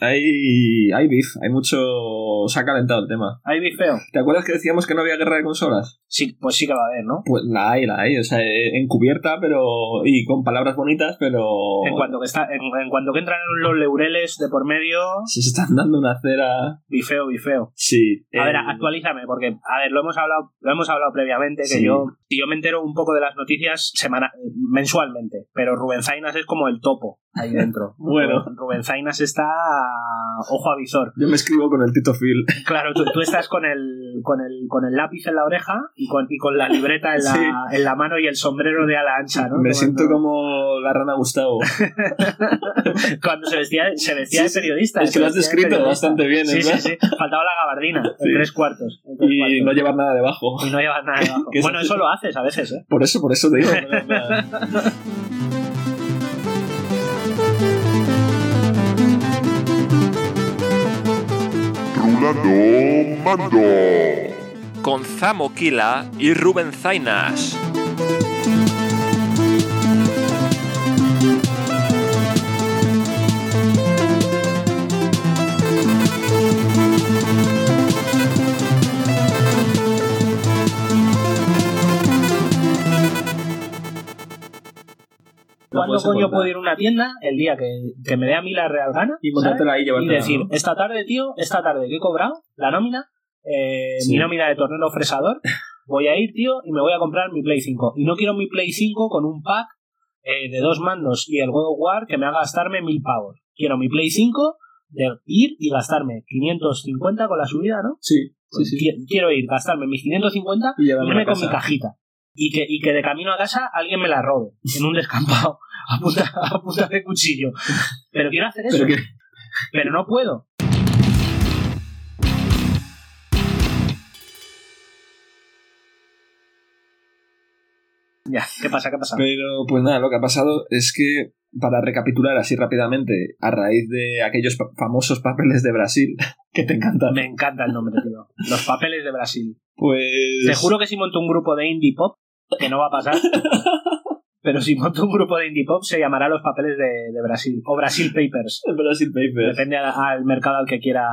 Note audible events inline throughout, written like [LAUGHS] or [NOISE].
Hay, hay beef, hay mucho... Se ha calentado el tema. Hay bifeo. ¿Te acuerdas que decíamos que no había guerra de consolas? Sí, pues sí que va a haber, ¿no? Pues la hay, la hay, o sea, encubierta, pero... y con palabras bonitas, pero... En cuanto que está, en, en cuanto que entran los laureles de por medio, Se están dando una cera... bifeo, bifeo. Sí. A ver, eh, actualízame, porque, a ver, lo hemos hablado, lo hemos hablado previamente, que Sí. yo, si yo me entero un poco de las noticias semana, mensualmente, pero Rubén Zainas es como el topo ahí dentro. [LAUGHS] Bueno. Rubén Zainas está ojo a visor. Yo me escribo con el Tito Phil. [LAUGHS] Claro, tú, tú estás con el, con el, con el lápiz en la oreja y con, y con la libreta en la, Sí. en la mano y el sombrero de ala ancha, ¿no? Me Como siento cuando- como la rana Gustavo. [LAUGHS] Cuando se vestía, se vestía Sí, de periodista. Es que lo has de descrito bastante bien, Sí, ¿eh? sí, sí. Faltaba la gabardina, Sí. en tres cuartos. en tres Y no llevar nada debajo. Y no llevas nada debajo. Bueno, eso lo haces a veces, ¿eh? Por eso, por eso te digo. no, no, no. Mando. Con Zamo Kila y Rubén Zainas. Coño puedo ir a una tienda? El día que, que me dé a mí la real gana. Y ahí y decir, ¿no? esta tarde, tío, esta tarde que he cobrado la nómina, eh, Sí. mi nómina de tornero fresador, [LAUGHS] voy a ir, tío, y me voy a comprar mi Play 5. Y no quiero mi Play 5 con un pack eh, de dos mandos y el God of War que me haga gastarme mil pavos. Quiero mi Play 5 de ir y gastarme 550 con la subida, ¿no? Sí, sí, sí. Qui- Quiero ir, gastarme mis 550 Y irme con mi cajita. Y que, y que de camino a casa alguien me la robe en un [LAUGHS] descampado [LAUGHS] a punta, a punta de cuchillo. Pero quiero hacer eso, Pero no puedo. Ya, ¿qué pasa? ¿Qué pasa? Pero pues nada, lo que ha pasado es que, para recapitular así rápidamente, a raíz de aquellos pa- famosos papeles de Brasil, [LAUGHS] que te encantan, Me encanta el nombre, tío. Los papeles de Brasil. pues... Te juro que si monto un grupo de indie pop, que no va a pasar, [LAUGHS] pero si monto un grupo de indie pop se llamará Los Papeles de, de Brasil o Brasil Papers. [LAUGHS] Brasil Papers. Depende al mercado al que quiera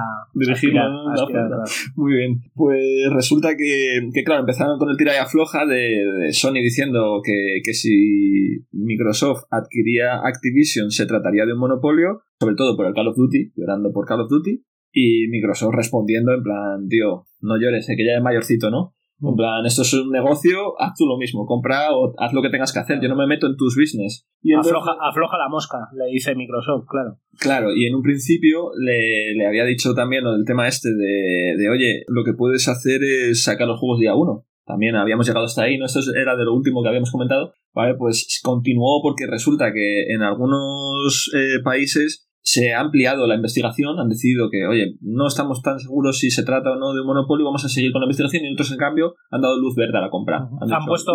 claro. Muy bien. Pues resulta que, que, claro, empezaron con el tira y afloja de, de Sony diciendo que, que si Microsoft adquiría Activision se trataría de un monopolio, sobre todo por el Call of Duty, llorando por Call of Duty, y Microsoft respondiendo en plan, tío, no llores, que ya es mayorcito, ¿no? En plan, esto es un negocio, haz tú lo mismo, compra o haz lo que tengas que hacer, yo no me meto en tus business. Y entonces- Afloja, afloja la mosca, le dice Microsoft, claro. Claro, y en un principio le, le había dicho también lo del tema este de, de, oye, lo que puedes hacer es sacar los juegos día uno. También habíamos llegado hasta ahí, ¿no? Esto era de lo último que habíamos comentado. Vale, pues continuó porque resulta que en algunos eh, países se ha ampliado la investigación, han decidido que, oye, no estamos tan seguros si se trata o no de un monopolio, vamos a seguir con la investigación y otros, en cambio, han dado luz verde a la compra. Han, dicho, puesto,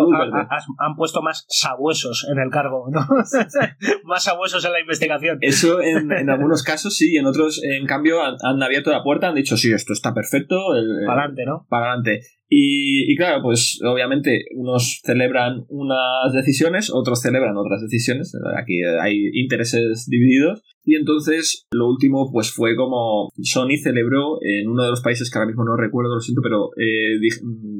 han puesto más sabuesos en el cargo, ¿no? [LAUGHS] más sabuesos en la investigación. Eso en, en [LAUGHS] algunos casos sí, en otros, en cambio, han, han abierto la puerta, han dicho, sí, esto está perfecto, el- Para adelante, ¿no? para adelante. Y, y claro, pues obviamente unos celebran unas decisiones, otros celebran otras decisiones. Aquí hay intereses divididos. Y entonces lo último pues fue como Sony celebró en uno de los países que ahora mismo no recuerdo, lo siento, pero eh,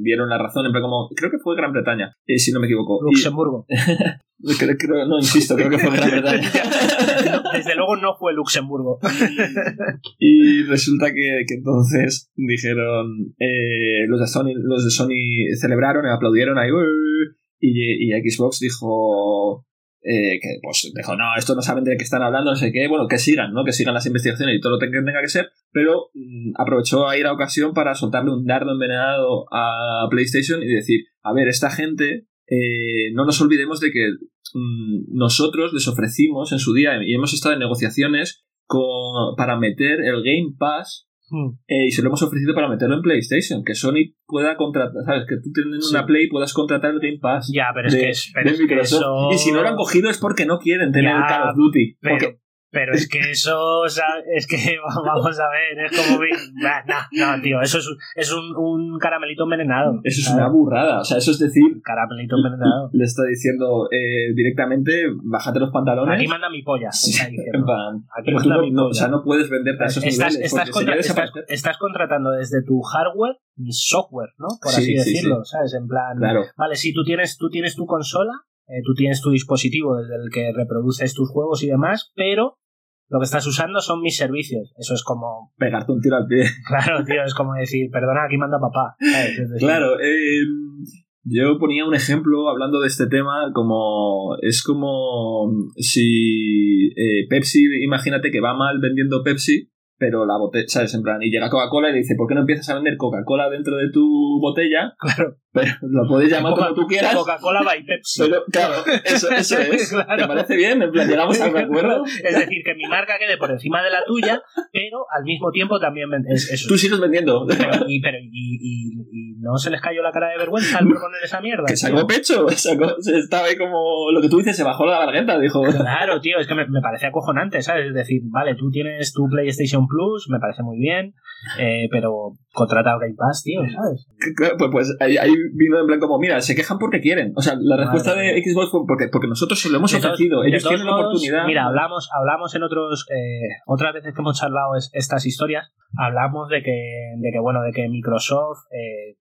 dieron la razón, en plan como, creo que fue Gran Bretaña, eh, si no me equivoco. Y- Luxemburgo. [LAUGHS] creo- creo- no, insisto, creo que fue Gran Bretaña. [LAUGHS] Desde luego no fue Luxemburgo. Y resulta que, que entonces dijeron eh, los de Sony, los de Sony celebraron, aplaudieron ahí y Xbox dijo eh, que pues dijo no esto no saben de qué están hablando no sé qué bueno que sigan no que sigan las investigaciones y todo lo que tenga que ser pero mm, aprovechó ahí la ocasión para soltarle un dardo envenenado a PlayStation y decir a ver esta gente eh, no nos olvidemos de que mm, nosotros les ofrecimos en su día y hemos estado en negociaciones con, para meter el Game Pass Hmm. eh, y se lo hemos ofrecido para meterlo en PlayStation. Que Sony pueda contratar, ¿sabes? Que tú teniendo Sí. una Play puedas contratar el Game Pass Ya, pero es que es. pero de es que eso- Y si no lo han cogido es porque no quieren tener Ya, el Call of Duty. pero- Porque Pero es que eso, o sea, es que [LAUGHS] vamos a ver, es como. No, no, tío, eso es, es un, un, caramelito envenenado. Eso es una burrada, o sea, eso es decir. Caramelito envenenado. Le está diciendo eh, directamente, bájate los pantalones. Aquí manda mi polla. Sí, Aquí manda mi polla. No, o sea, no puedes venderte a esos estás, niveles. Estás, contra, estás, estás, contratando desde tu hardware mi software, ¿no? Por así decirlo, ¿sabes? En plan. Claro. Vale, si tú tienes, tú tienes tu consola eh, tú tienes tu dispositivo desde el que reproduces tus juegos y demás, pero lo que estás usando son mis servicios. Eso es como. Pegarte un tiro al pie. [LAUGHS] Claro, tío, es como decir, perdona, aquí manda papá. claro, eh, yo ponía un ejemplo hablando de este tema como. Es como si eh, Pepsi, imagínate que va mal vendiendo Pepsi pero la botella, ¿sabes? En plan, y llega Coca-Cola y le dice, ¿por qué no empiezas a vender Coca-Cola dentro de tu botella? [LAUGHS] Claro. Pero lo puedes llamar como tú quieras. Coca-Cola by Pepsi. Pero, claro, eso, eso [LAUGHS] es. ¿Te parece bien? En plan, llegamos a un acuerdo. Es decir, que mi marca quede por encima de la tuya, pero al mismo tiempo también es eso. Tú sigues vendiendo. Pero, y, pero, y, y, no se les cayó la cara de vergüenza al proponer esa mierda. Que sacó pecho, [LAUGHS] sacó, estaba ahí como lo que tú dices, se bajó la garganta, dijo. Claro, tío, es que me, me parece acojonante, ¿sabes? Es decir, vale, tú tienes tu PlayStation Plus, me parece muy bien, eh, pero contrata Game Pass, tío, ¿sabes? Pues, pues ahí, ahí, vino en plan como, mira, se quejan porque quieren. O sea, la respuesta de Xbox fue porque, porque nosotros se lo hemos ofrecido. Ellos tienen la oportunidad. Mira, hablamos, hablamos en otros, eh, otras veces que hemos charlado estas historias, hablamos de que, de que bueno, de que Microsoft, eh,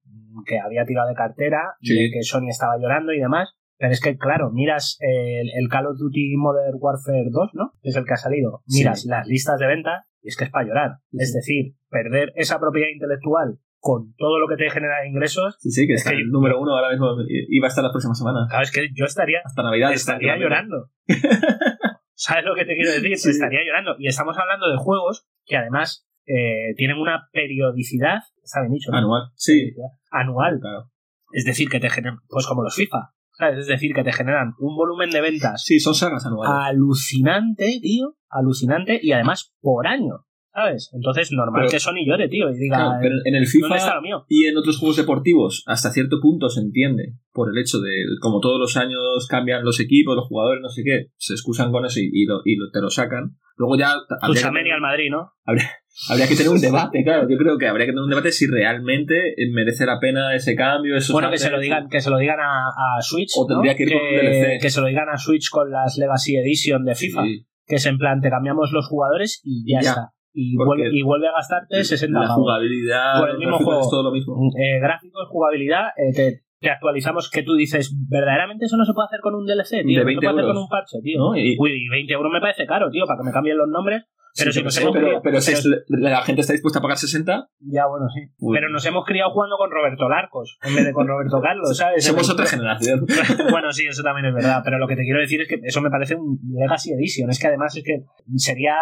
que había tirado de cartera, y de que Sony estaba llorando y demás. Pero es que, claro, miras el, el, Call of Duty Modern Warfare 2, ¿no? Es el que ha salido. Miras las listas de venta y es que es para llorar. Es decir, perder esa propiedad intelectual con todo lo que te genera ingresos. Sí, sí, que es, que el número uno ahora mismo iba a estar la próxima semana. Claro, es que yo estaría. Hasta Navidad. Estaría llorando. [LAUGHS] ¿Sabes lo que te quiero decir? Estaría llorando. Y estamos hablando de juegos que además eh, tienen una periodicidad, está bien dicho, Anual, sí. Anual. Claro. Es decir, que te generan, pues como los FIFA. ¿sabes? Es decir, que te generan un volumen de ventas. Sí, son sagas anuales. Alucinante, tío. Alucinante. Y además por año. ¿sabes? Entonces, normal que Sony llore, tío, y diga, pero en el FIFA está lo mío? y en otros juegos deportivos, hasta cierto punto se entiende, por el hecho de, como todos los años cambian los equipos, los jugadores, no sé qué, se excusan con eso y, y, lo, y te lo sacan. Luego ya... Habría al Madrid, ¿no? Habría, que tener un [LAUGHS] debate, claro. Yo creo que habría que tener un debate si realmente merece la pena ese cambio. bueno, que se lo digan, que se lo digan a, Switch. O tendría que ir con DLC. Que se lo digan a Switch con las Legacy Edition de FIFA. Que es en plan, te cambiamos los jugadores y ya. está y vuelve, y vuelve, a gastarte 60 La jugabilidad, por el mismo juego. Es todo lo mismo. Eh, gráficos, jugabilidad, eh, te, te, actualizamos que tú dices, verdaderamente eso no se puede hacer con un DLC, tío. De no se puede hacer con un parche, tío. ¿No? Y... Uy, 20 euros me parece caro, tío, para que me cambien los nombres. Pero, sí, si nos sé, hemos pero, criado, pero, si la gente está dispuesta a pagar 60. Ya, bueno, sí. Uy. Pero nos hemos criado jugando con Roberto Larcos en vez de con Roberto [LAUGHS] Carlos, ¿sabes? Somos otra generación. [LAUGHS] bueno, sí, eso también es verdad. Pero lo que te quiero decir es que eso me parece un Legacy Edition. Es que además es que sería.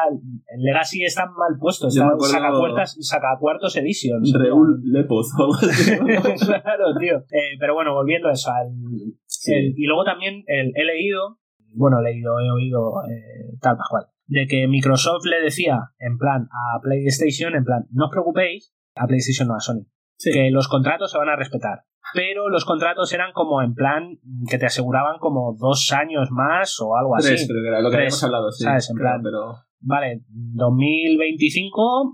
El Legacy está mal puesto. Está acuerdo... saca, puertas, saca cuartos Edition. Reul Lepoz. [LAUGHS] claro, tío. Eh, pero bueno, volviendo a eso. Al, sí. el, y luego también el, he leído. Bueno, he leído, he oído eh, tal cual de que Microsoft le decía en plan a PlayStation, en plan, no os preocupéis, a PlayStation no a Sony, sí. que los contratos se van a respetar. Pero los contratos eran como en plan que te aseguraban como dos años más o algo Tres, así. Pero que era lo que habíamos hablado, sí. ¿sabes? En plan, pero... Vale, 2025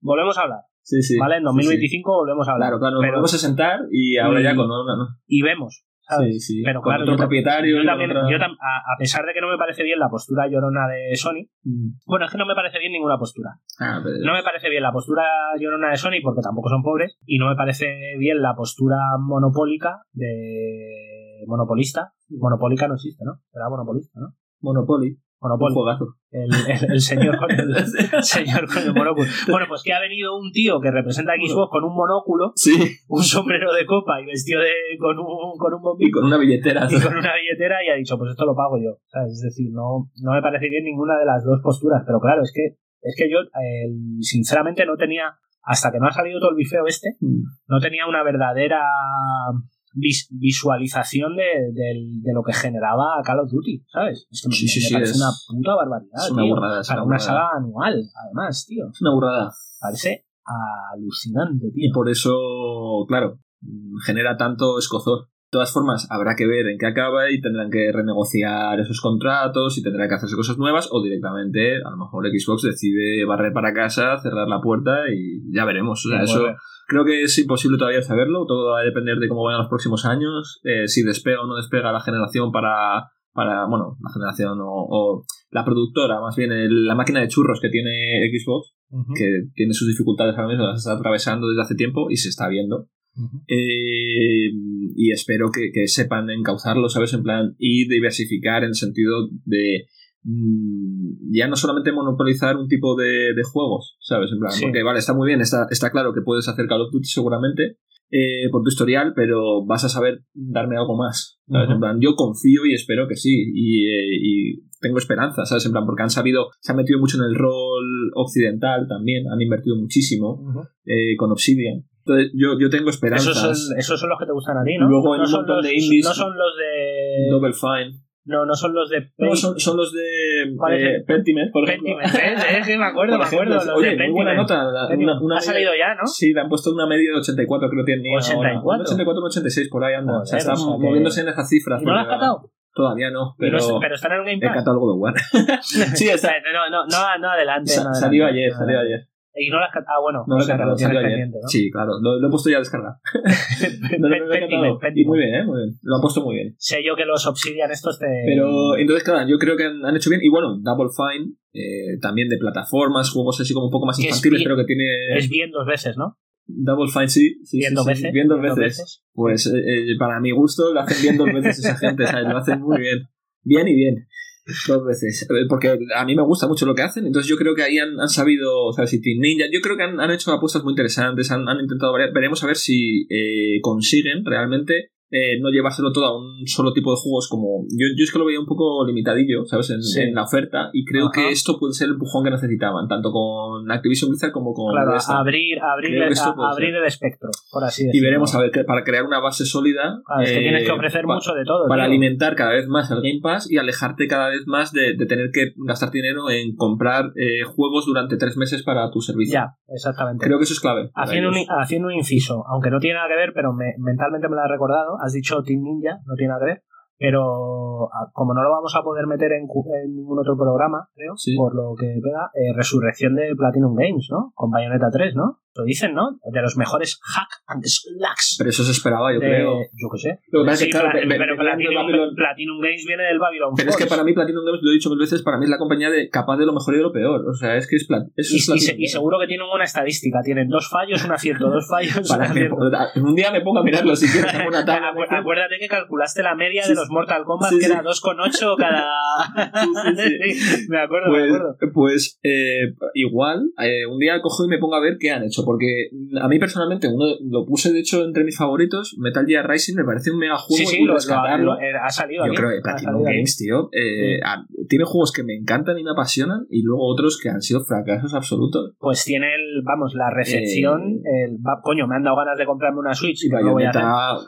volvemos a hablar. Sí, sí. ¿Vale? En 2025 sí, sí. volvemos a hablar. Claro, claro, nos volvemos a sentar y ahora y, ya con ¿no? Y vemos. ¿Sabes? Sí, sí. Pero claro, otro yo propietario. Yo también, otra... yo tam a, a, pesar de que no me parece bien la postura llorona de Sony, mm. bueno, es que no me parece bien ninguna postura. Ah, pero... No me parece bien la postura llorona de Sony porque tampoco son pobres, y no me parece bien la postura monopólica de monopolista. Monopólica no existe, ¿no? Era monopolista, ¿no? Monopoly. Monopoly. El, el, el, señor con el, el, [LAUGHS] señor con el monóculo. Bueno, pues que ha venido un tío que representa a Xbox con un monóculo, sí. un sombrero de copa y vestido de, con un, con un bombín. Y con una billetera. Y con una billetera y ha dicho, pues esto lo pago yo. ¿sabes? Es decir, no, no me parece bien ninguna de las dos posturas, pero claro, es que, es que yo, eh, sinceramente, no tenía, hasta que no ha salido todo el bifeo este, mm. no tenía una verdadera vis visualización de, de, de, lo que generaba Call of Duty, ¿sabes? Es que me, sí, sí, me sí, parece es, una puta barbaridad, es una tío. Burrada, es para una, una saga anual, además, tío. Es una burrada. Parece alucinante, tío. Y por eso, claro, genera tanto escozor. Todas formas, habrá que ver en qué acaba y tendrán que renegociar esos contratos y tendrán que hacerse cosas nuevas o directamente, a lo mejor Xbox decide barrer para casa, cerrar la puerta y ya veremos. O sea, eso creo que es imposible todavía saberlo. Todo va a depender de cómo vayan los próximos años, eh, si despega o no despega la generación para, para bueno, la generación o, la productora, más bien la máquina de churros que tiene Xbox, que tiene sus dificultades ahora mismo, las está atravesando desde hace tiempo y se está viendo. Eh, y espero que, sepan encauzarlo, ¿sabes? En plan, y diversificar en el sentido de mm, ya no solamente monopolizar un tipo de, juegos, ¿sabes? En plan, porque vale, está muy bien, está, está claro que puedes hacer Call of Duty seguramente eh, por tu historial, pero vas a saber darme algo más, ¿sabes? En plan, yo confío y espero que sí, y, eh, y, tengo esperanza, ¿sabes? En plan, porque han sabido, se han metido mucho en el rol occidental también, han invertido muchísimo con Obsidian. Entonces, yo, yo tengo esperanzas. Esos son, los que te gustan a ti, ¿no? Luego no, son los, de indies. No son los de. Double Fine. No, no son los de. No, son, son los de. Eh, Pentiment, por ejemplo. Pentiment, ¿eh? Sí, me acuerdo, me acuerdo. Los oye, de muy buena nota. Una, una ha salido ya, ¿no? Sí, le han puesto una media de 84, creo que tiene. 84. Ahora. 84, 86, por ahí anda. o sea, está moviéndose en esas cifras. ¿Y no lo has catado? Todavía no, pero, no, pero está en el Game Pass. He catado algo de One. [LAUGHS] sí, [LAUGHS] está. No, no, no, no adelante. Sa salió ayer, salió ayer. Y no las Ah, bueno, no, lo he catado, salió ayer. ¿no? Sí, claro, lo, lo, he puesto ya a descargar. [LAUGHS] no, no, lo catado. Y muy bien, ¿eh? Muy bien. Lo ha puesto muy bien. Sé yo que los Obsidian estos te. Pero entonces, claro, yo creo que han, han hecho bien. Y bueno, Double Fine, eh, también de plataformas, juegos así como un poco más infantiles, pero que tiene. Es bien dos veces, ¿no? Double Fine, sí. sí bien, dos veces, bien dos veces. Pues eh, eh, para mi gusto lo hacen bien dos veces esa gente, ¿sabes? Lo hacen muy bien. Bien y bien. Dos veces. Porque a mí me gusta mucho lo que hacen. Entonces yo creo que ahí han, han sabido, o Ninja, yo creo que han, han hecho apuestas muy interesantes, han, han intentado variar. Veremos a ver si eh, consiguen realmente eh, no llevárselo todo a un solo tipo de juegos como yo, yo es que lo veía un poco limitadillo sabes en, la oferta y creo que esto puede ser el empujón que necesitaban tanto con Activision Blizzard como con claro, abrir abrir, el, abrir el espectro por así decirlo. y veremos a ver para crear una base sólida es que tienes que eh, ofrecer mucho de todo para alimentar cada vez más el Game Pass y alejarte cada vez más de, tener que gastar dinero en comprar eh, juegos durante tres meses para tu servicio. Ya exactamente. Creo que eso es clave haciendo un, haciendo un inciso aunque no tiene nada que ver pero mentalmente me lo ha recordado has dicho Team Ninja, no tiene nada que ver, pero como no lo vamos a poder meter en, ningún otro programa, creo, por lo que queda, eh, Resurrección de Platinum Games, ¿no? Con Bayonetta 3, ¿no? Lo dicen, ¿no? De los mejores hack and slacks. Pero eso se esperaba, yo creo. Yo qué sé. Pero, Platinum, Games viene del Babylon Pero es que para mí Platinum Games, lo he dicho mil veces, para mí es la compañía de capaz de lo mejor y de lo peor. O sea, es que es, eso y, y, seguro que tienen una estadística. Tienen dos fallos, un acierto, dos fallos, un acierto. un día me pongo a mirarlo si quieres. Una [LAUGHS] tabla, Acuérdate que calculaste la media de los Mortal Kombat, que era 2,8 cada... [LAUGHS] me acuerdo, pues, me acuerdo. Pues eh, igual, eh, un día cojo y me pongo a ver qué han hecho porque a mí personalmente uno lo puse de hecho entre mis favoritos Metal Gear Rising me parece un mega juego sí, sí, lo, ha salido yo creo que Platinum Games tío eh, tiene juegos que me encantan y me apasionan y luego otros que han sido fracasos absolutos. Pues tiene el vamos la recepción eh, el coño me han dado ganas de comprarme una Switch y no voy a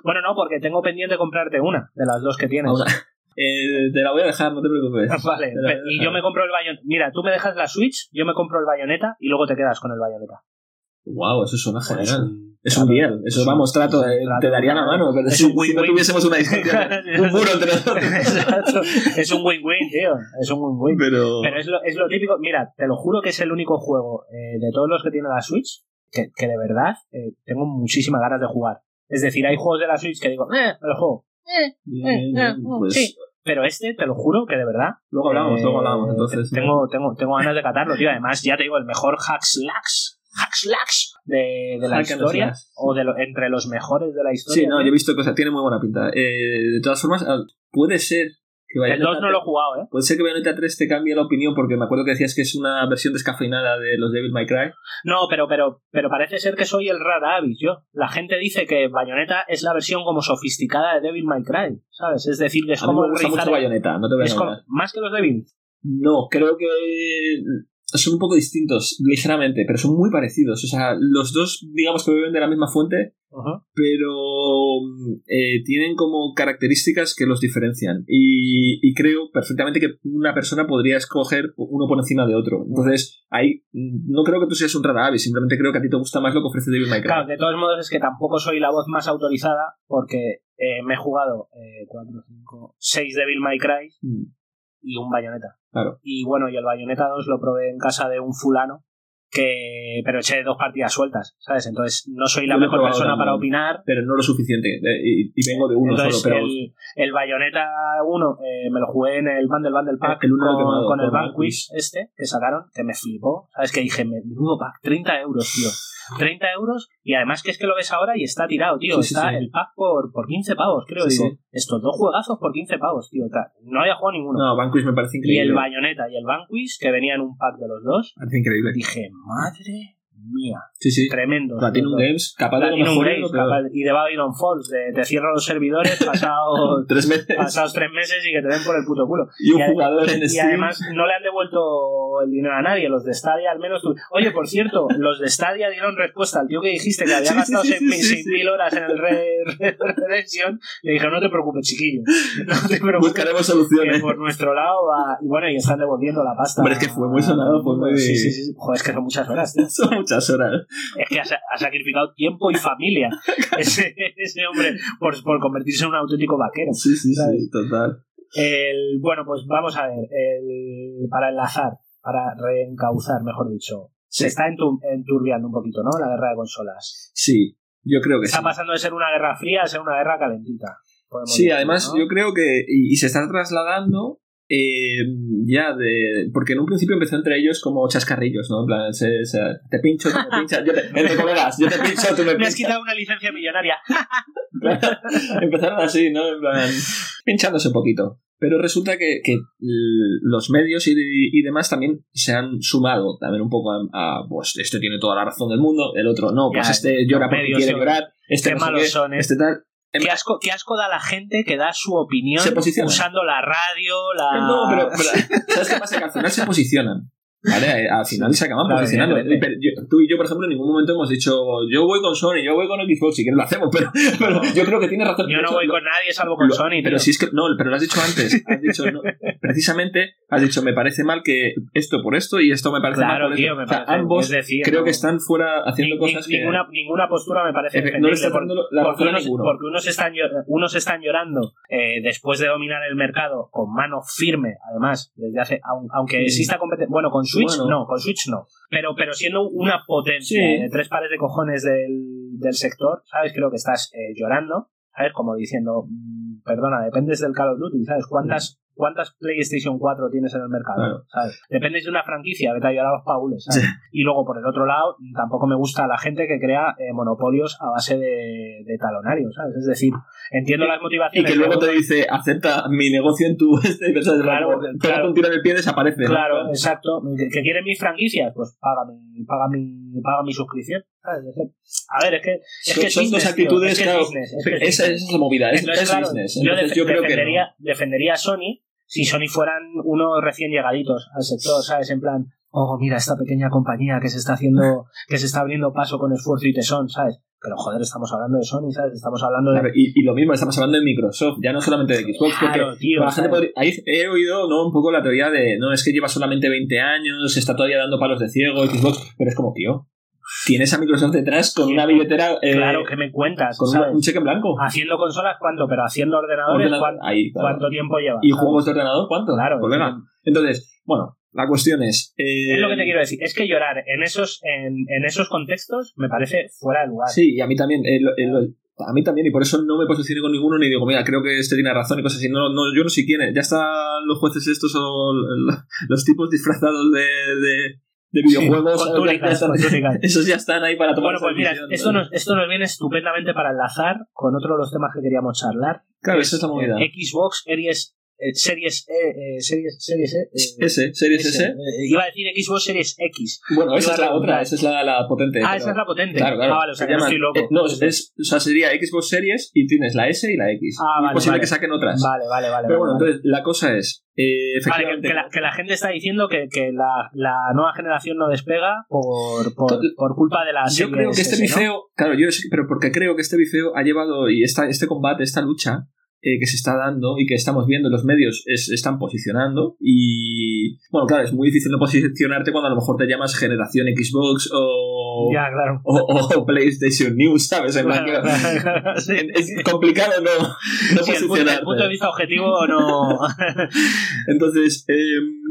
bueno no porque tengo pendiente comprarte una de las dos que tienes. [LAUGHS] Eh, te la voy a dejar, no te preocupes. [LAUGHS] Vale, y yo me compro el bayoneta. Mira, tú me dejas la Switch, yo me compro el bayoneta y luego te quedas con el bayoneta. Wow, eso suena pues genial. Es un deal. Eso, vamos, trato, te daría la mano. Pero si, si, no tuviésemos una [LAUGHS] un muro entre nosotros. Exacto. Es un win-win, tío. Es un win-win. Pero, pero es, lo, es lo típico. Mira, te lo juro que es el único juego eh, de todos los que tiene la Switch que, que de verdad eh, tengo muchísimas ganas de jugar. Es decir, hay juegos de la Switch que digo, eh, me lo juego. Eh, eh, eh, pues, sí. Pero este, te lo juro que de verdad. Luego hablamos, luego hablamos. Entonces, tengo, tengo, tengo ganas de catarlo, tío. Además, ya te digo, el mejor hack slacks Hackslacks de, de la historia o de entre los mejores de la historia. Sí, no, yo he visto cosas, tiene muy buena pinta. Eh, de todas formas, ah, puede ser que Bayonetta El 2 no lo he jugado, ¿eh? Puede ser que Bayonetta 3 te cambie la opinión porque me acuerdo que decías que es una versión descafeinada de los Devil May Cry. No, pero, pero, pero parece ser que soy el rara avis yo. La gente dice que Bayonetta es la versión como sofisticada de Devil May Cry, ¿sabes? Es decir, es a como... me gusta mucho Bayonetta, no te voy a ¿Más que los Devil? No, creo que son un poco distintos, ligeramente, pero son muy parecidos. O sea, los dos, digamos que beben de la misma fuente, pero eh, tienen como características que los diferencian. Y, y creo perfectamente que una persona podría escoger uno por encima de otro. Entonces, ahí mm, no creo que tú seas un rara avis, simplemente creo que a ti te gusta más lo que ofrece Devil May Cry. Claro, de todos modos es que tampoco soy la voz más autorizada porque eh, me he jugado 4, 5, 6 Devil May Cry Mm, y un Bayonetta. Claro. Y bueno, y el Bayonetta 2 lo probé en casa de un fulano que pero eché dos partidas sueltas, ¿sabes? Entonces no soy la mejor persona también. para opinar. Pero no lo suficiente. eh, y, y vengo de uno Entonces, solo, pero. el, el Bayonetta 1 eh, me lo jugué en el Bundle Bundle Pack El uno con, con el Vanquish este que sacaron, que me flipó. ¿Sabes? Que dije, me- menudo pack, 30 euros, tío. 30 euros y además que es que lo ves ahora y está tirado, tío. Sí, está sí. el pack por, por 15 pavos, creo. Digo, estos dos juegazos por 15 pavos, tío. No había jugado ninguno. No, Vanquish me parece y increíble. el Bayonetta y el Vanquish, que venían un pack de los dos, Parece increíble. dije, madre mía, Sí, sí. tremendo. Platinum Games, capaz de lo mejor y Games, lo capaz- y de Babylon Falls, de te cierro los servidores [LAUGHS] pasados [LAUGHS] Tres meses. pasados tres meses y que te den por el puto culo. Y un Y jugador en Y además no le han devuelto el dinero a nadie, los de Stadia al menos. tú- Oye, por cierto, los de Stadia dieron respuesta al tío que dijiste que había [LAUGHS] Sí, gastado sí, 6.000 sí, sí. 6.000 horas en el Red Red Redemption. Le dijeron, no te preocupes, chiquillo. No te preocupes. Buscaremos soluciones. por nuestro lado va. Y bueno, y están devolviendo la pasta. Hombre, es que fue muy sonado, fue muy- Sí, sí, sí. Joder, es que son muchas horas, tío. Son muchas horas. Es que ha, sa- ha sacrificado tiempo y familia [LAUGHS] ese, ese hombre por, por convertirse en un auténtico vaquero. Sí, sí, ¿Sabes? sí, total. El, bueno, pues vamos a ver, el, para enlazar, para reencauzar, mejor dicho, se Sí. está entu- enturbiando un poquito, ¿no? La guerra de consolas. Sí, yo creo que Está sí. pasando de ser una guerra fría a ser una guerra calentita. Sí, decir, además ¿no? yo creo que. Y, y se está trasladando. Eh, ya de. Porque en un principio empezó entre ellos como chascarrillos, ¿no? En plan, se- se- te pincho, tú me [LAUGHS] pinchas, yo te, entre colegas, yo te pincho, tú me Me has pinchas. quitado una licencia millonaria. [LAUGHS] Empezaron así, ¿no? En plan, pinchándose un poquito. Pero resulta que, que los medios y, y demás también se han sumado también un poco a, a, pues este tiene toda la razón del mundo, el otro no, pues Ya, este llora porque quiere son- llorar, este qué no sé malos qué, son, ¿eh? este tal. Qué asco, qué asco da la gente que da su opinión usando la radio, la... No, pero, pero, [LAUGHS] ¿sabes qué pasa? Que al final se posicionan. ¿Vale? Al final se acaban Claro, posicionando. Pero yo- tú y yo, por ejemplo, en ningún momento hemos dicho yo voy con Sony, yo voy con Xbox, si quieres lo hacemos, pero, [LAUGHS] pero yo creo que tienes razón. Yo no hecho, voy lo- con nadie salvo con lo- Sony. Pero tío. si es que, no, pero lo has dicho antes. [LAUGHS] Has dicho, no, precisamente, has dicho, me parece mal que esto por esto y esto me parece Claro, mal por tío, esto. me O sea, parece. ambos es decir, creo no- que están fuera haciendo Ni- cosas ni- que. ninguna, ninguna postura me parece Efe- no le porque- dando la porque, razón a unos, ninguno. porque unos están, unos están llorando eh, después de dominar el mercado con mano firme, además, desde hace, aun- aunque exista competencia, bueno, con Switch Bueno. no, con Switch no, pero, pero siendo una potencia Sí. de tres pares de cojones del, del sector, ¿sabes? Creo que estás eh, llorando, ¿sabes? Como diciendo, mm, perdona, dependes del Call of Duty, ¿sabes? ¿Cuántas, cuántas PlayStation 4 tienes en el mercado? Claro. ¿sabes? Dependes de una franquicia, vete a llorar a los paules, ¿sabes? Y luego, por el otro lado, tampoco me gusta la gente que crea eh, monopolios a base de, de talonarios, ¿sabes? Es decir, entiendo las Y motivaciones. que luego de- te dice, acepta mi negocio en tu. [LAUGHS] Este, y Claro, claro. un tiro el pie desaparece. ¿no? Claro, exacto. ¿Que, que quieren mis franquicias? Pues paga mi, paga mi, paga mi suscripción. que- A ver, es que. Es Son- que es son dos business, actitudes, es que es claro. business, es que es Esa, business. esa es la movida, es, Entonces, es claro, business. yo, Entonces, def- yo creo que defendería, no. defendería a Sony si Sony fueran unos recién llegaditos al sector, ¿sabes? En plan, oh, mira, esta pequeña compañía que se está haciendo, que se está abriendo paso con esfuerzo y tesón, ¿sabes? Pero joder, estamos hablando de Sony, ¿sabes? Estamos hablando de. Claro, y, y lo mismo, estamos hablando de Microsoft, ya no solamente de Xbox, Claro, porque tío, la gente podría- ahí he oído ¿no? un poco la teoría de, no, es que lleva solamente 20 años, está todavía dando palos de ciego, Xbox, pero es como, tío, tienes a Microsoft detrás con una billetera, eh, claro, que me cuentas, con un cheque en blanco. Haciendo consolas, ¿cuánto? Pero haciendo ordenadores, Ordenador- ¿cuánto, ahí, claro. cuánto tiempo lleva? ¿Y ¿sabes? juegos de ordenador cuánto? Claro, colega. Entonces, bueno, la cuestión es... eh, Es lo que te quiero decir. Es que llorar en esos, en, en esos contextos me parece fuera de lugar. Sí, y a mí también. el- el- a mí también, y por eso no me posiciono con ninguno ni digo, mira, creo que este tiene razón y cosas así. No, no, yo no sé quién es. Ya están los jueces estos o [LAUGHS] los tipos disfrazados de, de, de videojuegos. [LAUGHS] esos ya están ahí para tomar Bueno, pues mira, esto ¿no? nos, esto nos viene estupendamente para enlazar con otro de los temas que queríamos charlar. Claro, esa es la movida. eh, Xbox Series eh, Series E, eh, Series, series E, eh, S, Series S. eh, iba a decir Xbox Series X. Bueno, esa es la otra, esa es la, potente. Ah, esa es la potente. Claro, claro. Ah, vale, o sea estoy loco. eh, no, es, o sea, sería Xbox Series y tienes la S y la X. Ah, vale, es posible que saquen otras. Vale, vale, vale. Pero bueno, entonces la cosa es, eh, Vale, que, efectivamente, que la, gente está diciendo que, la, nueva generación no despega por, culpa de la yo creo que este bifeo, claro, yo pero porque creo que este bifeo ha llevado y esta, este combate, esta lucha eh, que se está dando y que estamos viendo los medios es- están posicionando y bueno, claro, es muy difícil no posicionarte cuando a lo mejor te llamas generación Xbox o, Ya, claro. o, o [LAUGHS] PlayStation News, ¿sabes? En plan que- Claro, claro, sí. es complicado no, no Sí, el, punto, el punto de vista objetivo no. [LAUGHS] Entonces, eh,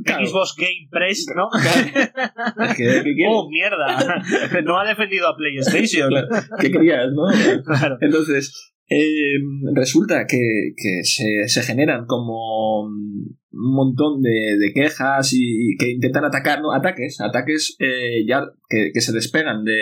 claro, Xbox Game Press, ¿no? [LAUGHS] es que, ¿qué quieres? ¡Oh, mierda! No ha defendido a PlayStation. ¿Qué querías, no? Claro. Entonces, eh, resulta que, que se, se generan como un montón de, de quejas y, que intentan atacar, ¿no? Ataques, ataques eh, ya que, que se despegan de,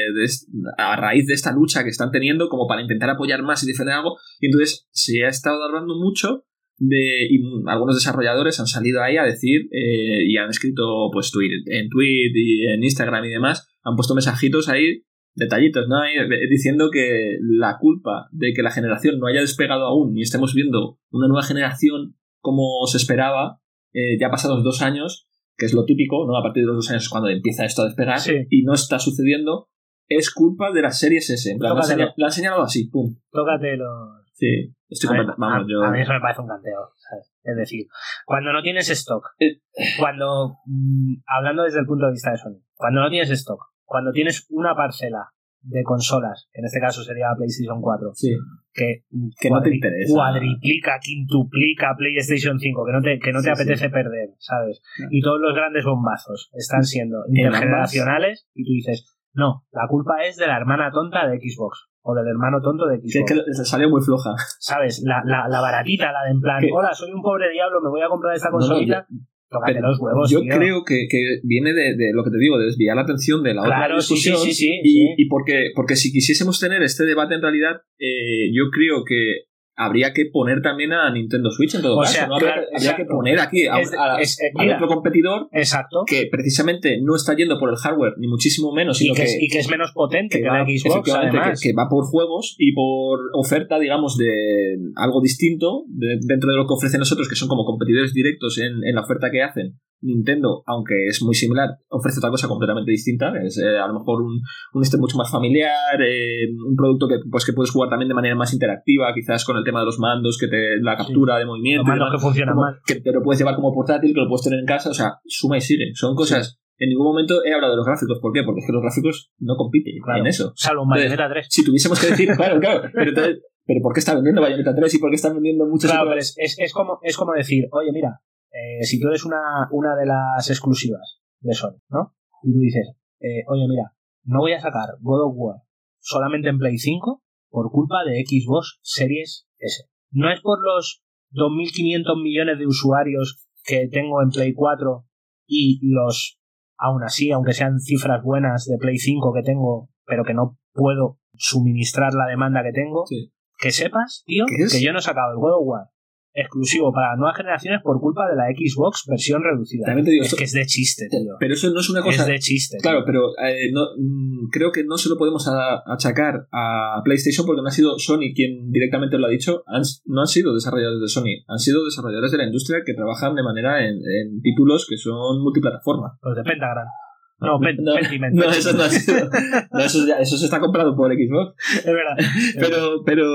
a raíz de esta lucha que están teniendo como para intentar apoyar más y defender algo. Y entonces se ha estado hablando mucho de y algunos desarrolladores han salido ahí a decir eh, y han escrito pues tweet, en tweet y en Instagram y demás han puesto mensajitos ahí detallitos ¿no? Eh, diciendo que la culpa de que la generación no haya despegado aún y estemos viendo una nueva generación como se esperaba eh, ya pasados dos años que es lo típico no a partir de los dos años es cuando empieza esto a despegar Sí. y no está sucediendo es culpa de las series S lo han Tócatelo. señal- lo han señalado así pum Tócate los. sí estoy A, ver, completa- vamos a- yo a mí eso me parece un canteo. ¿sabes? Es decir, cuando no tienes stock, Eh. cuando. mm, hablando desde el punto de vista de Sony, cuando no tienes stock, cuando tienes una parcela de consolas, que en este caso sería la PlayStation 4, sí que, Que no te interesa. cuadriplica, quintuplica PlayStation 5, que no te, que no te Sí, apetece perder, ¿sabes? Y todos los grandes bombazos están siendo intergeneracionales y tú dices, no, la culpa es de la hermana tonta de Xbox o del hermano tonto de Xbox. que, que salió muy floja ¿Sabes? La, la, la baratita, la de en plan, ¿Qué? hola, soy un pobre diablo, me voy a comprar esta No, no, consolita. Tócate Pero los huevos, yo tío. creo que, que viene de, de lo que te digo, de desviar la atención de la otra Claro, sí, discusión. sí, sí, sí, y, y porque, porque si quisiésemos tener este debate en realidad, eh, yo creo que habría que poner también a Nintendo Switch en todo O caso. sea, ¿no? Habría, claro, que- habría que poner aquí a, Es- a- es- eh, a mira. otro competidor Exacto. que precisamente no está yendo por el hardware, ni muchísimo menos, Y que, que, es, y que es menos potente que, va, la Xbox, efectivamente, además. que, que va por juegos y por oferta, digamos, de algo distinto de- dentro de lo que ofrecen nosotros, que son como competidores directos en, en la oferta que hacen. Nintendo, aunque es muy similar, ofrece otra cosa completamente distinta. Es eh, a lo mejor un, un este mucho más familiar, eh, un producto que, pues, que puedes jugar también de manera más interactiva, quizás con el tema de los mandos, que te la captura de movimiento. Los mandos que funcionan como mal. que te lo puedes llevar como portátil, que lo puedes tener en casa, o sea, suma y sigue. Son cosas. En ningún momento he hablado de los gráficos. ¿Por qué? Porque es que los gráficos no compiten Claro. en eso. Salvo Bayonetta 3. Si tuviésemos que decir, [LAUGHS] claro, claro, pero, entonces, pero ¿por qué está vendiendo Bayonetta 3 y por qué están vendiendo muchos Claro, es, es como, es como decir, oye, mira, eh, si tú eres una, una de las exclusivas de Sony, ¿no? Y tú dices, eh, oye, mira, no voy a sacar God of War solamente en Play 5 por culpa de Xbox Series S. No es por los 2.500 millones de usuarios que tengo en Play 4 y los, aún así, aunque sean cifras buenas de Play 5 que tengo, pero que no puedo suministrar la demanda que tengo, Sí. que sepas, tío, que yo no he sacado el God of War exclusivo para nuevas generaciones por culpa de la Xbox versión reducida. También te digo, es esto- que es de chiste, tío. Pero eso no es una cosa. Es de chiste. tío. Claro, pero eh, no, mm, creo que no se lo podemos a- achacar a PlayStation porque no ha sido Sony quien directamente lo ha dicho. Han- no han sido desarrolladores de Sony, han sido desarrolladores de la industria que trabajan de manera en, en títulos que son multiplataforma. Los de Pentagram. No, Pen- no, Pentiment. no, eso no ha sido. No, eso, ya- eso se está comprado por Xbox. [LAUGHS] Es verdad. Pero, pero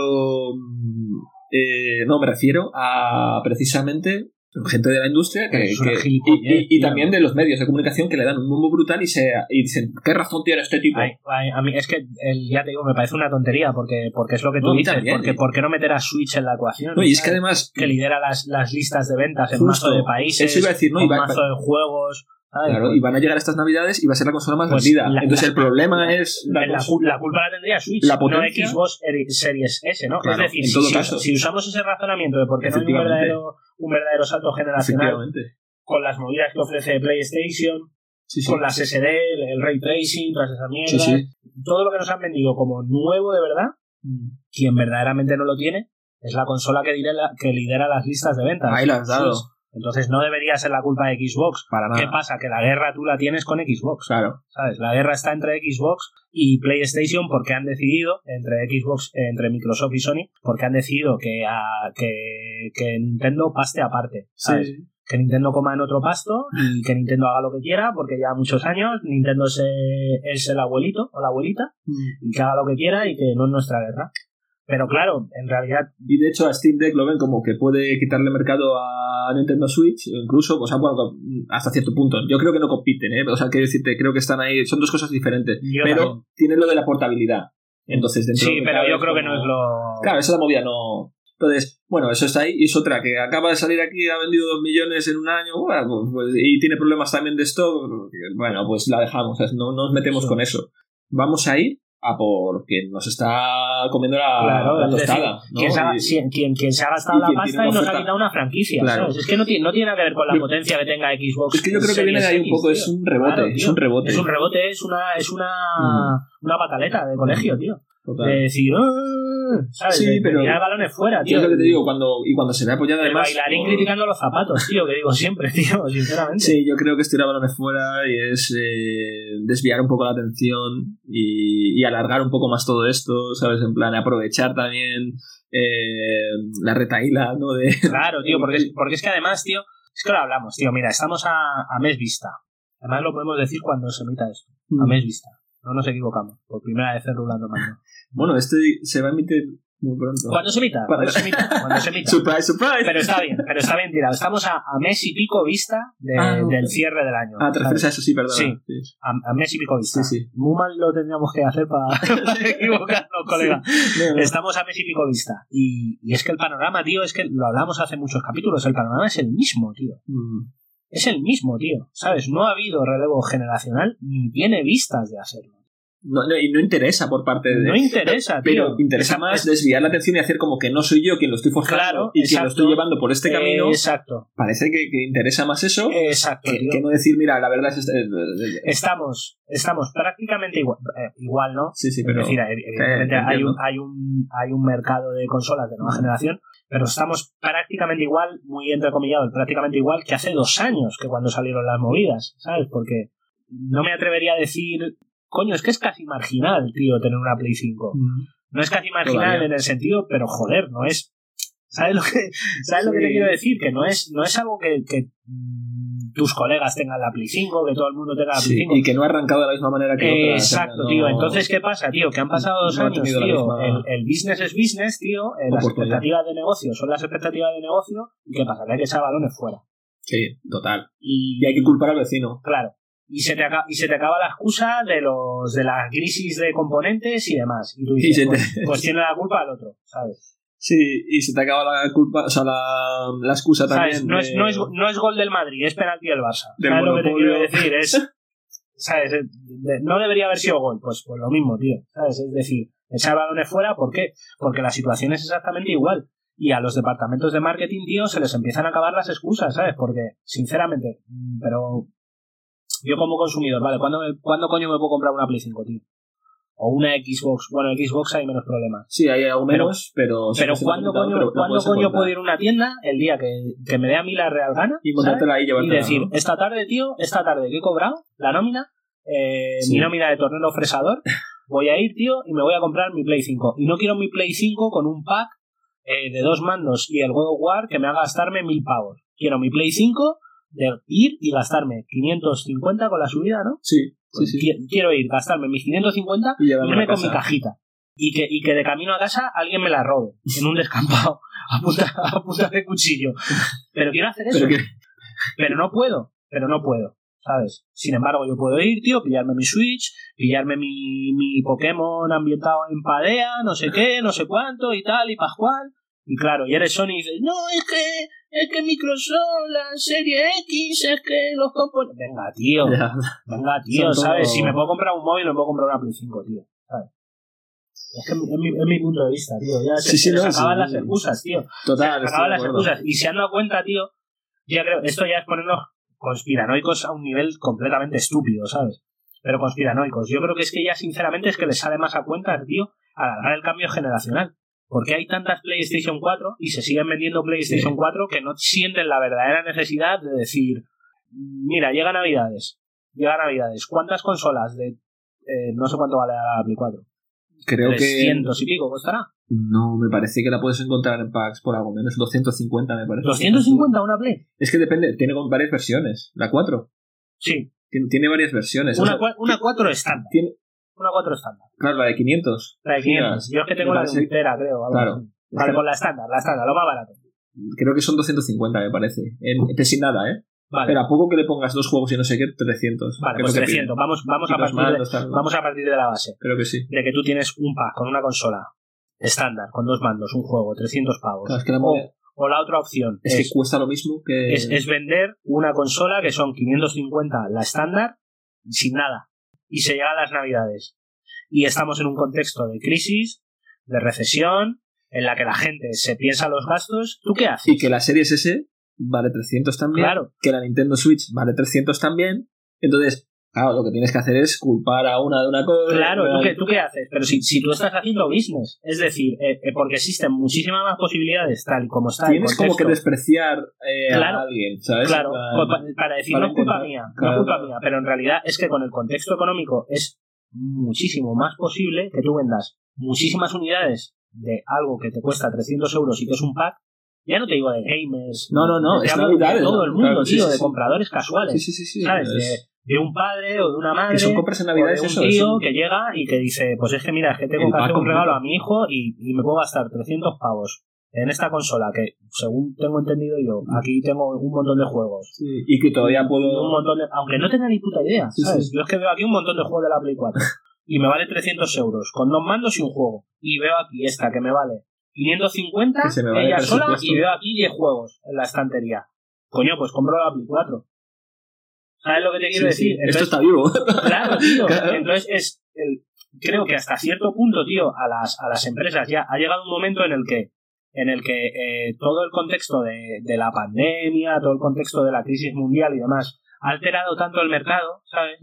eh, no, me refiero a precisamente gente de la industria que, y, y- y tío. también de los medios de comunicación que le dan un bombo brutal y se y dicen ¿qué razón tiene este tipo? Ay, ay, a mí es que el, ya te digo, me parece una tontería porque, porque es lo que tú No, dices. también, porque, eh. ¿Por qué no meter a Switch en la ecuación? No, y es que además que lidera las, las listas de ventas en mazo de países, Eso iba a decir, ¿no? con Y va- mazo de juegos. Claro, y van a llegar estas navidades y va a ser la consola más Pues vendida. la- Entonces la- el problema es la, culpa la tendría Switch, La no potencia. Xbox Eri- Series S, ¿no? Claro, es decir, en si, todo si- caso. si usamos ese razonamiento de por qué no hay un verdadero, un verdadero salto generacional con las movidas que ofrece PlayStation, Sí, sí. con las SD, el, el Ray Tracing, todas esas mierdas, Sí, sí. todo lo que nos han vendido como nuevo de verdad, quien verdaderamente no lo tiene es la consola que, lidera, que lidera las listas de ventas. Ahí la has dado. Entonces no debería ser la culpa de Xbox. Para nada. ¿Qué pasa? Que la guerra tú la tienes con Xbox. Claro. ¿Sabes? La guerra está entre Xbox y PlayStation porque han decidido, entre Xbox, entre Microsoft y Sony, porque han decidido que, a- que, que Nintendo paste aparte. ¿sabes? Sí. Que Nintendo coma en otro pasto y que Nintendo haga lo que quiera, porque ya muchos años Nintendo es, es el abuelito o la abuelita y que haga lo que quiera y que no es nuestra guerra. Pero claro, en realidad Y de hecho a Steam Deck lo ven como que puede quitarle mercado a Nintendo Switch, incluso, o sea, bueno, hasta cierto punto. Yo creo que no compiten, ¿eh? O sea, quiero decirte, creo que están ahí, son dos cosas diferentes. Yo pero también. tiene lo de la portabilidad. Entonces, dentro sí, de pero yo creo que no es lo... Claro, esa es la movida, no. Entonces, bueno, eso está ahí. Y es otra que acaba de salir aquí, ha vendido dos millones en un año, bueno, pues, pues, y tiene problemas también de stock. Bueno, pues la dejamos, o sea, no nos metemos Sí. con eso. Vamos a ir a por quien nos está comiendo la, Claro, la es decir, tostada. ¿no? quien, se ha, Y- si- quien- quien se ha gastado la pasta y nos ha quitado una franquicia. Claro. ¿sabes? Es que no tiene, no tiene nada que ver con la potencia que tenga Xbox. es que yo creo que viene de ahí un poco, es un rebote, Claro, es un rebote. Es un rebote, es una, es una, Mm. una pataleta de colegio, tío. Total. De decir, "Ah", ¿sabes? Sí, de, de pero- tirar balones fuera, Yo tío. es lo que te digo, cuando, y cuando se ve apoyada El además. bailarín por- criticando los zapatos, tío, que digo siempre, [LAUGHS] tío, sinceramente. Sí, yo creo que es tirar balones fuera y es eh, desviar un poco la atención y, y alargar un poco más todo esto, ¿sabes? En plan, aprovechar también eh, la retaíla, ¿no? De, [LAUGHS] Claro, tío, porque es, [LAUGHS] porque es que además, tío, es que lo hablamos, tío. Mira, estamos a, a mes vista. Además lo podemos decir cuando se emita esto. A mes vista. No nos equivocamos. Por primera vez en Rulando Mando. Bueno, este se va a emitir muy pronto. ¿Cuándo se emita? Cuando se emita. Cuando se emita. Surprise, surprise. Pero está bien, pero está bien tirado. Estamos a, a mes y pico vista de- Ah, no. del cierre del año. Ah, te refieres a eso, sí, perdón. Sí. A, a mes y pico vista. Sí, sí. Muy mal lo tendríamos que hacer para, para [LAUGHS] [LAUGHS] equivocarnos, colega. Estamos a mes y pico vista. Y, y es que el panorama, tío, es que lo hablamos hace muchos capítulos. El panorama es el mismo, tío. Mm. es el mismo, tío. ¿Sabes? No ha habido relevo generacional ni tiene vistas de hacerlo. No, no, y no interesa por parte de. No [LAUGHS] interesa, pero tío. interesa Es- más desviar la atención y hacer como que no soy yo quien lo estoy forjando Claro, y quien exacto. lo estoy llevando por este camino. Exacto. Parece que, que interesa más eso Exacto, que, no decir, mira, la verdad es. Estamos, estamos prácticamente igual, eh, igual, ¿no? Sí, sí, Es pero. decir, evidentemente hay, un, hay, un, hay un mercado de consolas de nueva generación, pero estamos prácticamente igual, muy entrecomillado, prácticamente igual que hace dos años que cuando salieron las movidas, ¿sabes? Porque no me atrevería a decir, coño, es que es casi marginal, tío, tener una Play 5. Mm. No es casi marginal Todavía. en el sentido, pero joder, no es. ¿Sabes lo que, ¿sabes lo que te quiero decir? Que no es, no es algo que, que, tus colegas tengan la Play 5, que todo el mundo tenga la Play Sí, 5. y que no ha arrancado de la misma manera que otras. Exacto, no- tío. Entonces, ¿qué pasa, tío? Que han pasado dos no años, tío. misma El, el business es business, tío. Eh, las expectativas de negocio son las expectativas de negocio. ¿Y qué pasa? Que hay que echar balones fuera. Sí, total. Y, Y hay que culpar al vecino. Claro. Y se, te acaba, y se te acaba la excusa de los de la crisis de componentes y demás. Y tú dices, te- pues, pues tiene la culpa el otro, ¿sabes? Sí, y se te acaba la culpa, o sea, la, la excusa también. No, es, no, es, no es gol del Madrid, es penalti del Barça. Del ¿Sabes lo que te quiero decir? Es, [LAUGHS] ¿sabes? No debería haber sido gol. Pues, pues lo mismo, tío. ¿Sabes? Es decir, echar balones fuera, ¿por qué? Porque la situación es exactamente igual. Y a los departamentos de marketing, tío, se les empiezan a acabar las excusas, ¿sabes? Porque, sinceramente, mm, pero yo como consumidor, ¿vale? ¿Cuándo, me- ¿cuándo coño me puedo comprar una Play 5, tío? O una Xbox. Bueno, Xbox hay menos problemas. Sí, hay algo Pero- menos, pero. Pero que se ¿cuándo me ha coño, pero ¿cuándo coño soportar. puedo ir a una tienda el día que, que me dé a mí la real gana? Y montártela ahí y decir, ¿no? esta tarde, tío, esta tarde que he cobrado la nómina, eh, Sí. mi nómina de tornero fresador, [LAUGHS] voy a ir, tío, y me voy a comprar mi Play 5. Y no quiero mi Play 5 con un pack eh, de dos mandos y el God of War que me haga gastarme mil pavos. Quiero mi Play 5 de ir y gastarme 550 con la subida, ¿no? Sí, sí, sí. Qui- Quiero ir, gastarme mis 550 Y irme con mi cajita. Y que, y que de camino a casa alguien me la robe en un descampado [LAUGHS] a punta, a punta de cuchillo. Pero quiero hacer eso. Pero. Pero no puedo, pero no puedo, ¿sabes? Sin embargo, yo puedo ir, tío, pillarme mi Switch, pillarme mi, mi Pokémon ambientado en Padea, no sé qué, no sé cuánto y tal, y pascual. Y claro, y eres Sony y dices, no, es que, es que Microsoft, la serie X, es que los componentes... Venga, tío, Ya. venga, tío, Son ¿sabes? todo- Si me puedo comprar un móvil, me puedo comprar una Play 5, tío, ¿sabes? Es que es mi, es mi punto de vista, tío. Ya se, Sí, sí, se no, acaban sí. las excusas, tío. Total, Se acaban las excusas. Y se han dado cuenta, tío. Ya creo, esto ya es ponernos conspiranoicos a un nivel completamente estúpido, ¿sabes? Pero conspiranoicos. Yo creo que es que ya, sinceramente, es que les sale más a cuenta, tío, alargar el cambio generacional. ¿Por qué hay tantas PlayStation 4 y se siguen vendiendo PlayStation 4 que no sienten la verdadera necesidad de decir, mira, llega Navidades, llega Navidades, ¿cuántas consolas de... eh, no sé cuánto vale la Play 4? Creo que. 300 y pico costará. No, me parece que la puedes encontrar en packs por algo menos. 250, me parece. 250 una Play. Es que depende, tiene varias versiones. La 4. Sí, Tiene, tiene varias versiones. o una, sea, 4 estándar. tiene, Una 4 estándar. claro, la de 500. La de 500. gigas. Yo es que tengo la de parece- un tera, creo. algo Claro. así. Vale, con la estándar, la estándar, lo más barato. Creo que son 250, me parece. En, en- sin nada, ¿eh? Vale, Pero a poco que le pongas dos juegos y no sé qué, 300. vale pues es lo que 300. Vamos, vamos, a partir de, mandos, tal. vamos a partir de la base. Creo que sí. De que tú tienes un pack con una consola estándar, con dos mandos, un juego, 300 pavos. Claro, es que la o, o la otra opción es, es, que cuesta lo mismo que. es, es vender una consola que son 550 la estándar, sin nada. Y se llega a las navidades. Y estamos en un contexto de crisis, de recesión, en la que la gente se piensa los gastos. ¿Tú qué haces? Y que la Series S vale 300 también. Claro. Que la Nintendo Switch vale 300 también. Entonces, claro, lo que tienes que hacer es culpar a una de una cosa. Claro, ¿tú qué, tú qué haces? Pero si, si tú estás haciendo business, es decir, eh, eh, porque existen muchísimas más posibilidades, tal y como está el Tienes como que despreciar eh, Claro. a alguien, ¿sabes? Claro, pues pa- para decir, para no es culpa mía, no es culpa mía, pero en realidad es que con el contexto económico es muchísimo más posible que tú vendas muchísimas unidades de algo que te cuesta 300 euros y que es un pack. Ya no te digo de gamers, No, no, no, te es de todo el mundo, tío, de compradores casuales. Sí, sí, sí. sí. ¿Sabes? Es- De, de un padre o de una madre. que son compras en o Navidades, de un eso. tío eso. que llega y que dice, pues es que mira, es que tengo que hacer un regalo a mi hijo y, y me puedo gastar 300 pavos en esta consola que, según tengo entendido yo, aquí tengo un montón de juegos. Sí, Y que todavía Un puedo. montón de, aunque no tenga ni puta idea, Sí, ¿sabes? sí. Yo es que veo aquí un montón de juegos de la Play 4 y me vale 300 euros con dos mandos y un juego. Y veo aquí esta que me vale 550 Que se me va de ella sola y veo aquí 10 juegos en la estantería. Coño, pues compro la Play 4. ¿Sabes lo que te quiero Sí, sí. decir? Esto Entonces, está vivo. Claro, tío. [LAUGHS] Claro. Entonces es el- creo que hasta cierto punto, tío, a las, a las empresas ya ha llegado un momento en el que en el que eh, todo el contexto de, de la pandemia, todo el contexto de la crisis mundial y demás ha alterado tanto el mercado, ¿sabes?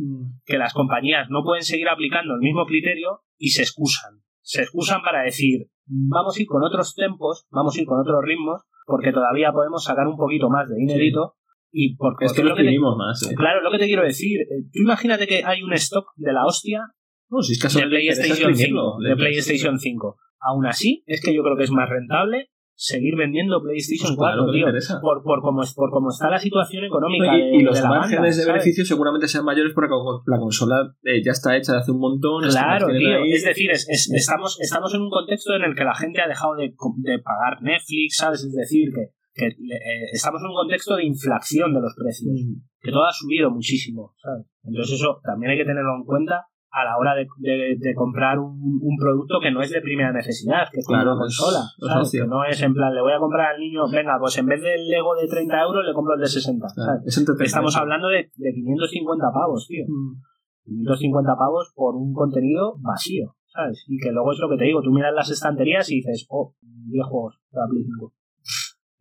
Que las compañías no pueden seguir aplicando el mismo criterio y se excusan. Se excusan para decir, vamos a ir con otros tempos, vamos a ir con otros ritmos, porque todavía podemos sacar un poquito más de dinerito y porque Es que lo que te- más. eh. Claro, lo que te quiero decir. eh, Tú imagínate que hay un stock de la hostia No, si es que de PlayStation 5. exprimirlo. De PlayStation 5. Aún así, es que yo creo que es más rentable seguir vendiendo PlayStation Pues claro, 4, que le tío. Por, por, cómo, es- por cómo está la situación económica. Y, de, y los de márgenes de beneficio seguramente sean mayores porque la consola eh, ya está hecha de hace un montón. Claro, tío. ahí. Es decir, es- es- estamos, estamos en un contexto en el que la gente ha dejado de, de pagar Netflix, ¿sabes? Es decir, que, que eh, estamos en un contexto de inflación de los precios. Mm. que todo ha subido muchísimo, ¿sabes? Entonces eso también hay que tenerlo en cuenta a la hora de, de- de comprar un, un producto que no es de primera necesidad, que es como Claro, una consola, es ¿sabes? Que no es en plan, le voy a comprar al niño, venga, pues en vez del Lego de 30 euros le compro el de 60, Claro, ¿sabes? es entretenimiento. Estamos hablando de, de 550 pavos, tío. Mm. 550 pavos por un contenido vacío, ¿sabes? Y que luego es lo que te digo, tú miras las estanterías y dices, oh, 10 juegos la Play 5.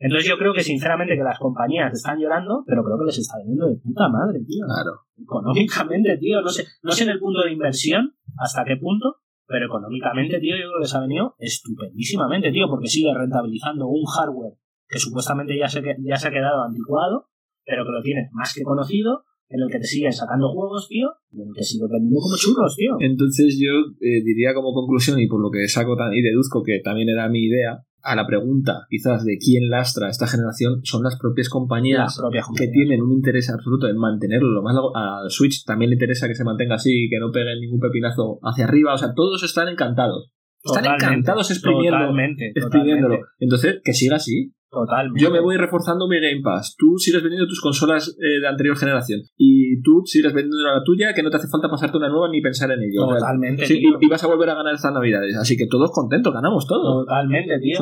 Entonces yo creo que sinceramente que las compañías están llorando, pero creo que les está viniendo de puta madre, tío. Claro. Económicamente, tío, no sé, no sé en el punto de inversión hasta qué punto, pero económicamente, tío, yo creo que les ha venido estupendísimamente, tío, porque sigue rentabilizando un hardware que supuestamente ya se, que- ya se ha quedado anticuado, pero que lo tienes más que conocido, en el que te siguen sacando juegos, tío, y en el que sigue vendiendo como churros, tío. Entonces yo eh, diría como conclusión y por lo que saco y deduzco que también era mi idea, a la pregunta quizás de quién lastra esta generación son las propias compañías que tienen un interés absoluto en mantenerlo lo más largo. A Switch también le interesa que se mantenga así, que no pegue ningún pepinazo hacia arriba. O sea, todos están encantados. Están Totalmente, encantados exprimiendo, Totalmente, exprimiéndolo. totalmente, Entonces, que siga así. Totalmente. Yo me voy reforzando mi Game Pass. Tú sigues vendiendo tus consolas eh, de anterior generación. Y tú sigues vendiendo la tuya, que no te hace falta pasarte una nueva ni pensar en ello. Totalmente, sí, y, y vas a volver a ganar estas navidades. Así que todos contentos, ganamos todos. Totalmente, tío.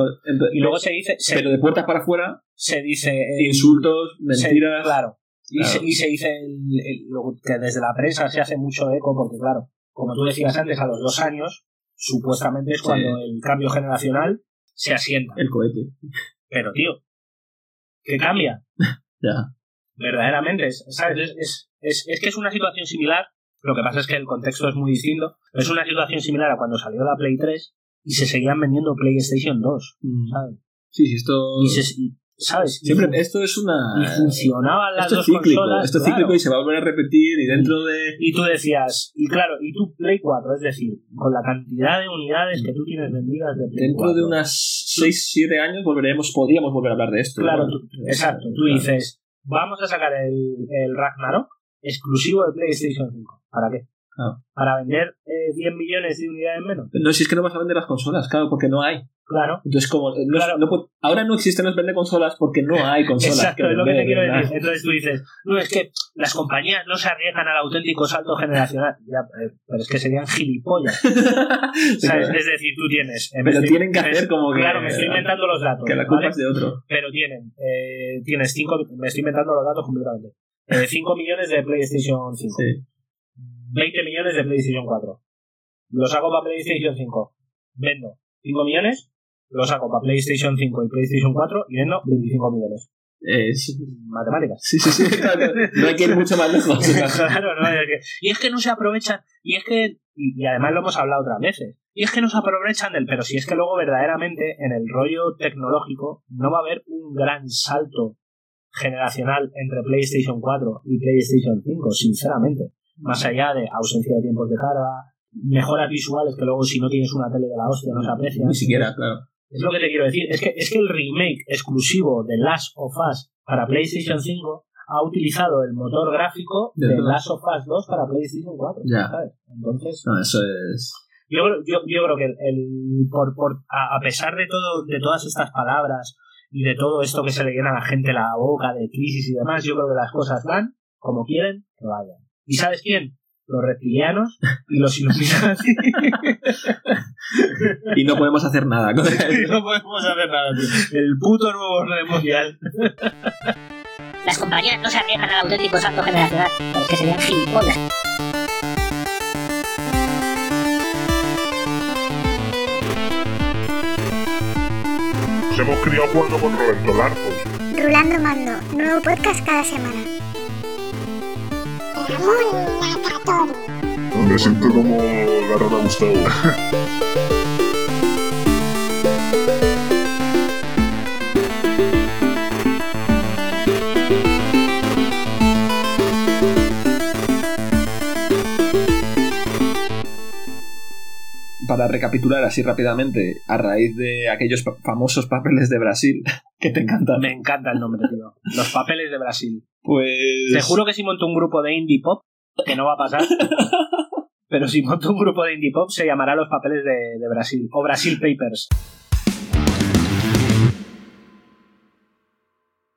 Y luego se dice, se, pero de puertas para afuera, se dice eh, insultos, se- mentiras. claro. Y, Claro. Se, y se dice el- el- lo que desde la prensa se hace mucho eco, porque claro, como tú decías antes, a los dos años, supuestamente es Sí. cuando el cambio generacional se asienta. El cohete. Pero, tío, ¿qué cambia? [LAUGHS] Ya. Verdaderamente, es, ¿sabes? Es, es, es, que es una situación similar. Lo que pasa es que el contexto es muy distinto. Es una situación similar a cuando salió la Play 3, y se seguían vendiendo PlayStation 2, ¿sabes? Sí, sí, esto. Y se- y, ¿Sabes? Siempre, y, esto es una. y funcionaban las esto es dos cíclico. consolas. esto es claro. cíclico y se va a volver a repetir. Y dentro de. Y tú decías, y claro, y tú Play 4, es decir, con la cantidad de unidades que tú tienes vendidas de Play Dentro 4, de unas 6, 7 años volveremos, podríamos volver a hablar de esto. Claro, ¿no? tú- exacto. Tú dices, vamos a sacar el, el Ragnarok exclusivo de PlayStation 5. ¿Para qué? Claro. ¿Para vender eh, 10 millones de unidades menos? No, si es que no vas a vender las consolas, claro, porque no hay. Claro. Entonces, como. no Claro. no ahora no existen los vende consolas porque no hay consolas. Exacto, es lo que te quiero ¿verdad? decir. Entonces tú dices, no, es que las compañías no se arriesgan al auténtico salto generacional. Ya, eh, pero es que serían gilipollas. [LAUGHS] Sí, ¿sabes? claro. Es decir, tú tienes. eh, Pero estoy- tienen que hacer como que. Claro, me estoy inventando los datos. Que la culpa ¿vale? es de otro. Pero tienen, eh, tienes 5, me estoy inventando los datos completamente. 5 millones de PlayStation 5. Sí. 20 millones de PlayStation 4. Lo saco para PlayStation 5. Vendo 5 millones. Lo saco para PlayStation 5 y PlayStation 4 y vendo 25 millones. Es- Matemáticas. Sí, sí, sí. claro, [LAUGHS] no hay que ir mucho más lejos. [LAUGHS] claro, no, es que- y es que no se aprovechan, y es que, y, y además lo hemos hablado otras veces, y es que no se aprovechan del, pero si es que luego verdaderamente en el rollo tecnológico no va a haber un gran salto generacional entre PlayStation 4 y PlayStation 5, sinceramente. Más allá de ausencia de tiempos de carga, mejoras visuales que luego si no tienes una tele de la hostia no se aprecian. Ni siquiera, claro. Es lo que te quiero decir. Es que, es que el remake exclusivo de Last of Us para PlayStation 5 ha utilizado el motor gráfico de. Last of Us 2 para PlayStation 4. Ya. ¿sabes? Entonces, No, eso es. yo, creo- yo, yo creo que el, el- por, por, a, a pesar de todo, de todas estas palabras y de todo esto que se le llena a la gente la boca de crisis y demás, yo creo que las cosas van como quieren que vayan. ¿Y sabes quién? Los reptilianos y los Illuminati. [LAUGHS] Y no podemos hacer nada. con Y no podemos hacer nada, tío. El puto nuevo orden mundial. Las compañías no se arriesgan al auténtico salto generacional, pero es que serían gilipollas. Nos hemos criado jugando con Roberto Larcos. Rulando Mando, nuevo podcast cada semana. Me siento como la rana Gustavo. Para recapitular así rápidamente, a raíz de aquellos pa- famosos papeles de Brasil [LAUGHS] que te encantan, Me encanta el nombre, tío. Los papeles de Brasil. Pues. Te juro que si monto un grupo de indie pop, que no va a pasar. [LAUGHS] Pero si monto un grupo de indie pop, se llamará Los Papeles de, de Brasil. O Brasil Papers.